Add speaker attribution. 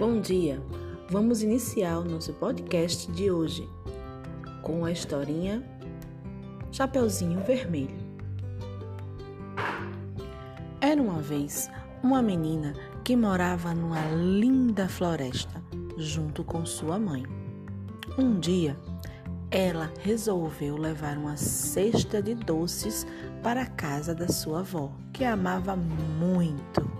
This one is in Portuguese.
Speaker 1: Bom dia! Vamos iniciar o nosso podcast de hoje com a historinha Chapeuzinho Vermelho. Era uma vez uma menina que morava numa linda floresta junto com sua mãe. Um dia, ela resolveu levar uma cesta de doces para a casa da sua avó, que amava muito.